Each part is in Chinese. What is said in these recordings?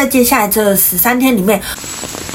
在接下来这十三天里面，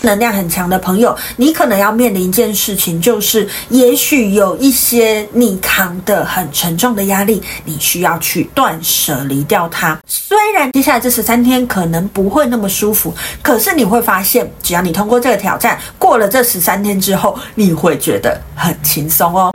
能量很强的朋友，你可能要面临一件事情，就是也许有一些你扛得很沉重的压力，你需要去断舍离掉它。虽然接下来这十三天可能不会那么舒服，可是你会发现，只要你通过这个挑战，过了这十三天之后，你会觉得很轻松哦。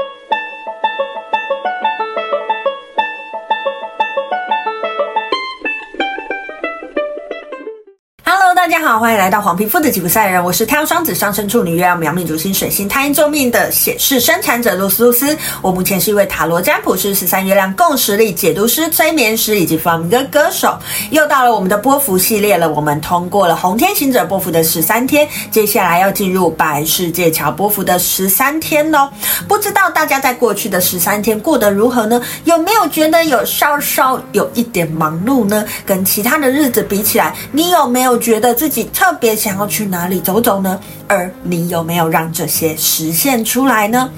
欢迎来到黄皮肤的吉普赛人，我是太阳双子上升处女月亮苗命主星水星太阴坐命的显示生产者露丝露丝。我目前是一位塔罗占卜师、十三月亮共识力解读师、催眠师以及弗朗明哥歌手。又到了我们的波幅系列了，我们通过了红天行者波幅的十三天，接下来要进入白世界桥波幅的十三天喽。不知道大家在过去的十三天过得如何呢？有没有觉得有稍稍有一点忙碌呢？跟其他的日子比起来，你有没有觉得？自己特别想要去哪里走走呢？而你有没有让这些实现出来呢？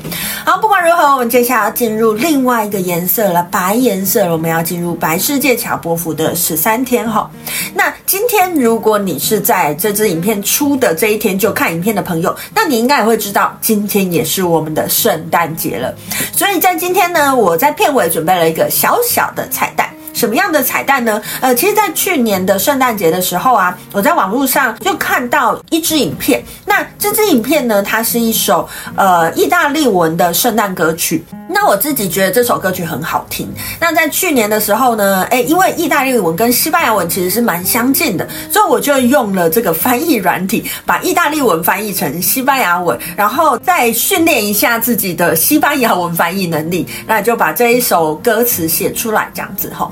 好，不管如何，我们接下来要进入另外一个颜色了，白颜色。我们要进入白世界桥波福的十三天哈。那今天如果你是在这支影片出的这一天就看影片的朋友，那你应该也会知道，今天也是我们的圣诞节了。所以在今天呢，我在片尾准备了一个小小的彩蛋。什么样的彩蛋呢？呃，其实，在去年的圣诞节的时候啊，我在网络上就看到一支影片。那这支影片呢，它是一首呃意大利文的圣诞歌曲。那我自己觉得这首歌曲很好听。那在去年的时候呢，诶，因为意大利文跟西班牙文其实是蛮相近的，所以我就用了这个翻译软体，把意大利文翻译成西班牙文，然后再训练一下自己的西班牙文翻译能力，那就把这一首歌词写出来，这样子吼。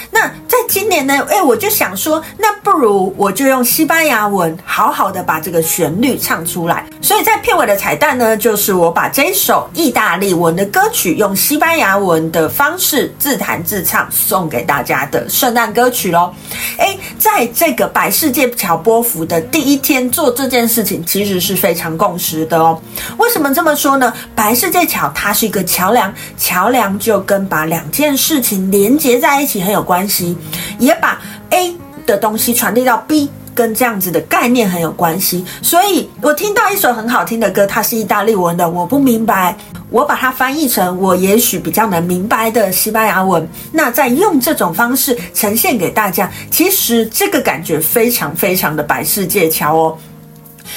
那在今年呢，哎，我就想说，那不如我就用西班牙文好好的把这个旋律唱出来。所以在片尾的彩蛋呢，就是我把这首意大利文的歌曲用西班牙文的方式自弹自唱送给大家的圣诞歌曲喽。哎，在这个白世界桥波符的第一天做这件事情，其实是非常共识的哦。为什么这么说呢？白世界桥它是一个桥梁，桥梁就跟把两件事情连接在一起很有关关系，也把 A 的东西传递到 B，跟这样子的概念很有关系。所以我听到一首很好听的歌，它是意大利文的，我不明白，我把它翻译成我也许比较能明白的西班牙文，那再用这种方式呈现给大家，其实这个感觉非常非常的白世界桥哦。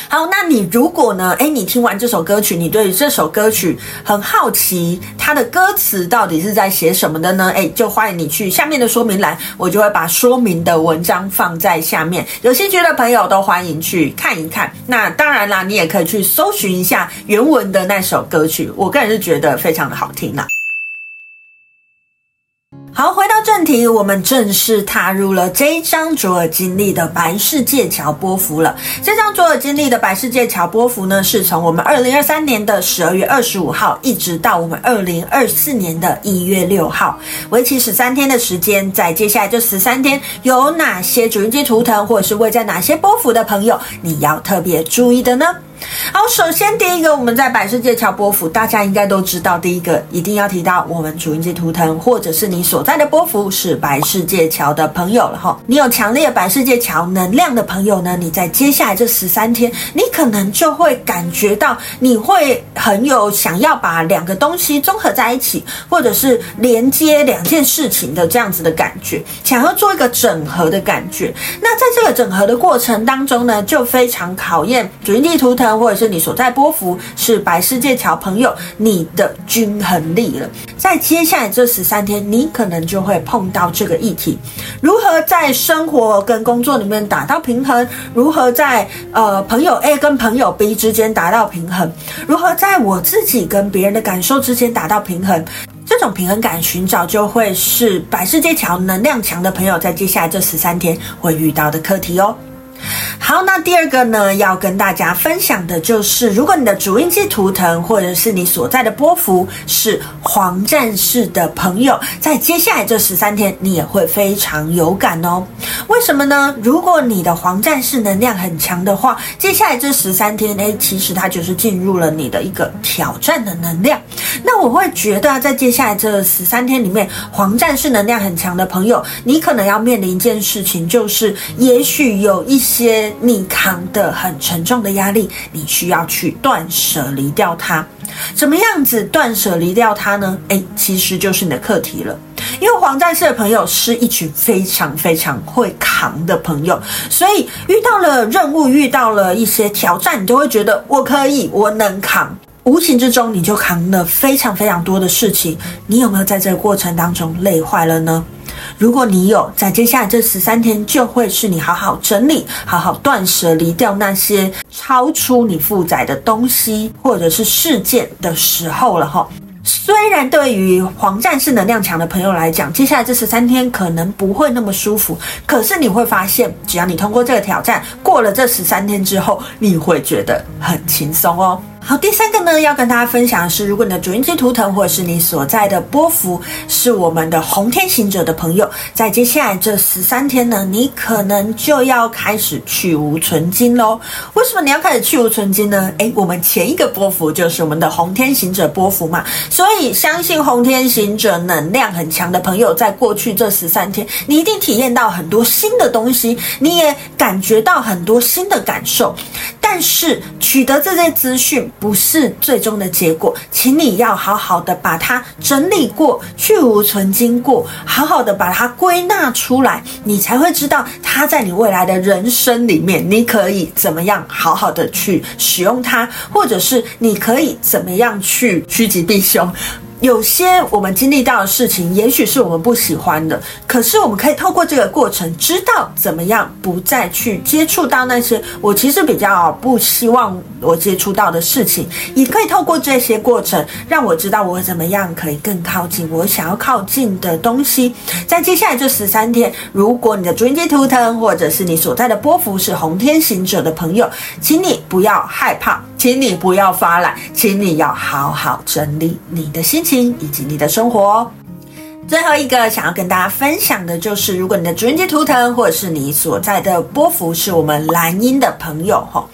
好，那你如果呢？诶，你听完这首歌曲，你对于这首歌曲很好奇，它的歌词到底是在写什么的呢？诶，就欢迎你去下面的说明栏，我就会把说明的文章放在下面，有兴趣的朋友都欢迎去看一看。那当然啦，你也可以去搜寻一下原文的那首歌曲，我个人是觉得非常的好听啦。好，回到正题，我们正式踏入了这一张卓尔金历的白世界桥波幅了。这张卓尔金历的白世界桥波幅呢，是从我们二零二三年的十二月二十五号，一直到我们二零二四年的一月六号，为期十三天的时间。在接下来这十三天，有哪些主印记图腾，或者是位在哪些波幅的朋友，你要特别注意的呢？好，首先第一个，我们在白世界桥波幅，大家应该都知道，第一个一定要提到我们主音记图腾，或者是你所在的波幅是白世界桥的朋友了哈。你有强烈白世界桥能量的朋友呢，你在接下来这十三天，你可能就会感觉到，你会很有想要把两个东西综合在一起，或者是连接两件事情的这样子的感觉，想要做一个整合的感觉。那在这个整合的过程当中呢，就非常考验主音记图腾。或者是你所在波幅是白世界桥朋友，你的均衡力了。在接下来这十三天，你可能就会碰到这个议题：如何在生活跟工作里面达到平衡？如何在呃朋友 A 跟朋友 B 之间达到平衡？如何在我自己跟别人的感受之间达到平衡？这种平衡感寻找，就会是白世界桥能量强的朋友在接下来这十三天会遇到的课题哦。好，那第二个呢，要跟大家分享的就是，如果你的主印记图腾或者是你所在的波幅是黄战士的朋友，在接下来这十三天，你也会非常有感哦。为什么呢？如果你的黄战士能量很强的话，接下来这十三天，诶，其实它就是进入了你的一个挑战的能量。那我会觉得，在接下来这十三天里面，黄战士能量很强的朋友，你可能要面临一件事情，就是也许有一些。你扛的很沉重的压力，你需要去断舍离掉它。怎么样子断舍离掉它呢？诶，其实就是你的课题了。因为黄战士的朋友是一群非常非常会扛的朋友，所以遇到了任务，遇到了一些挑战，你就会觉得我可以，我能扛。无形之中，你就扛了非常非常多的事情。你有没有在这个过程当中累坏了呢？如果你有，在接下来这十三天，就会是你好好整理、好好断舍离掉那些超出你负载的东西或者是事件的时候了哈。虽然对于黄战士能量强的朋友来讲，接下来这十三天可能不会那么舒服，可是你会发现，只要你通过这个挑战，过了这十三天之后，你会觉得很轻松哦。好，第三个呢，要跟大家分享的是，如果你的主印记图腾或者是你所在的波幅是我们的红天行者的朋友，在接下来这十三天呢，你可能就要开始去芜存菁喽。为什么你要开始去芜存菁呢？诶，我们前一个波幅就是我们的红天行者波幅嘛，所以相信红天行者能量很强的朋友，在过去这十三天，你一定体验到很多新的东西，你也感觉到很多新的感受。但是取得这些资讯。不是最终的结果，请你要好好的把它整理过，去无存经过，好好的把它归纳出来，你才会知道它在你未来的人生里面，你可以怎么样好好的去使用它，或者是你可以怎么样去趋吉避凶。有些我们经历到的事情，也许是我们不喜欢的，可是我们可以透过这个过程，知道怎么样不再去接触到那些我其实比较不希望我接触到的事情，也可以透过这些过程，让我知道我怎么样可以更靠近我想要靠近的东西。在接下来这十三天，如果你的主印记图腾或者是你所在的波幅是红天行者的朋友，请你不要害怕。请你不要发懒，请你要好好整理你的心情以及你的生活。最后一个想要跟大家分享的就是，如果你的主印记图腾或者是你所在的波幅是我们蓝音的朋友哈。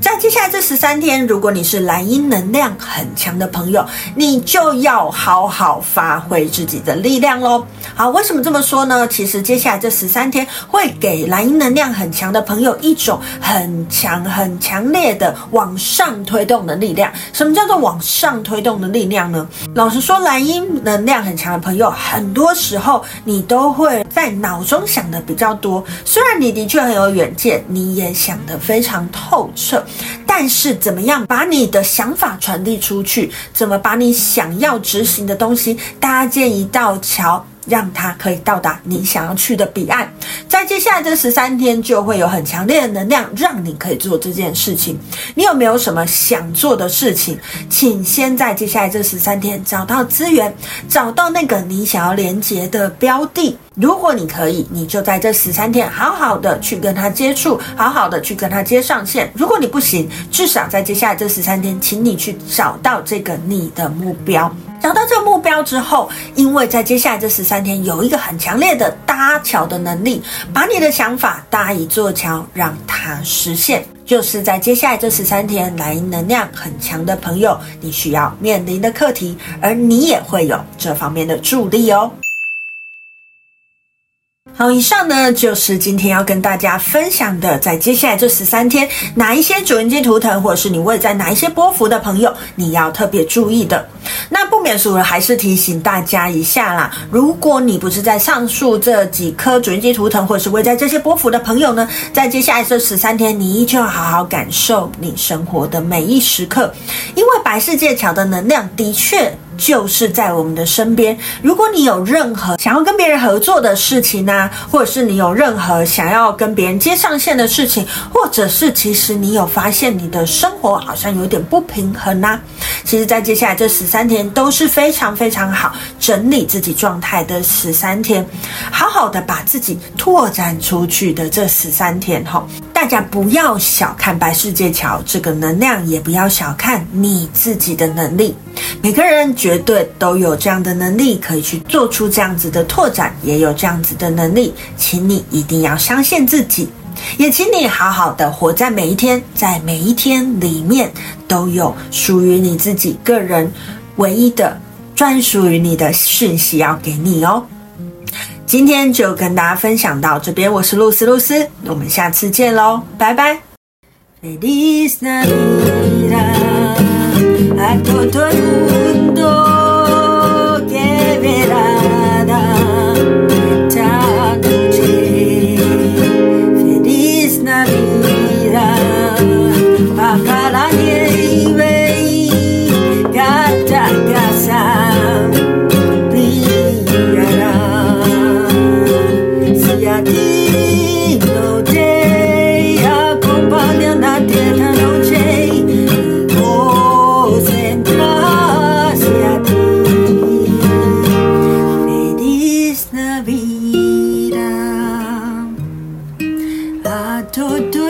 在接下来这十三天，如果你是蓝鹰能量很强的朋友，你就要好好发挥自己的力量喽。好，为什么这么说呢？其实接下来这十三天会给蓝鹰能量很强的朋友一种很强、很强烈的往上推动的力量。什么叫做往上推动的力量呢？老实说，蓝鹰能量很强的朋友，很多时候你都会在脑中想的比较多。虽然你的确很有远见，你也想得非常透彻。但是，怎么样把你的想法传递出去？怎么把你想要执行的东西搭建一道桥？让它可以到达你想要去的彼岸，在接下来这十三天就会有很强烈的能量，让你可以做这件事情。你有没有什么想做的事情？请先在接下来这十三天找到资源，找到那个你想要连接的标的。如果你可以，你就在这十三天好好的去跟他接触，好好的去跟他接上线。如果你不行，至少在接下来这十三天，请你去找到这个你的目标。找到这个目标之后，因为在接下来这十三天有一个很强烈的搭桥的能力，把你的想法搭一座桥，让它实现。就是在接下来这十三天，来能量很强的朋友，你需要面临的课题，而你也会有这方面的助力哦。好，以上呢就是今天要跟大家分享的，在接下来这十三天，哪一些主印记图腾，或者是你位在哪一些波幅的朋友，你要特别注意的。那不免俗的，还是提醒大家一下啦。如果你不是在上述这几颗主印记图腾，或者是位在这些波幅的朋友呢，在接下来这十三天，你依旧要好好感受你生活的每一时刻，因为白世界桥的能量的确。就是在我们的身边。如果你有任何想要跟别人合作的事情呢、啊，或者是你有任何想要跟别人接上线的事情，或者是其实你有发现你的生活好像有点不平衡呐、啊，其实，在接下来这十三天都是非常非常好整理自己状态的十三天，好好的把自己拓展出去的这十三天哈。大家不要小看白世界桥这个能量，也不要小看你自己的能力。每个人绝对都有这样的能力，可以去做出这样子的拓展，也有这样子的能力，请你一定要相信自己，也请你好好的活在每一天，在每一天里面都有属于你自己个人唯一的专属于你的讯息要给你哦。今天就跟大家分享到这边，我是露丝露丝，我们下次见喽，拜拜。目。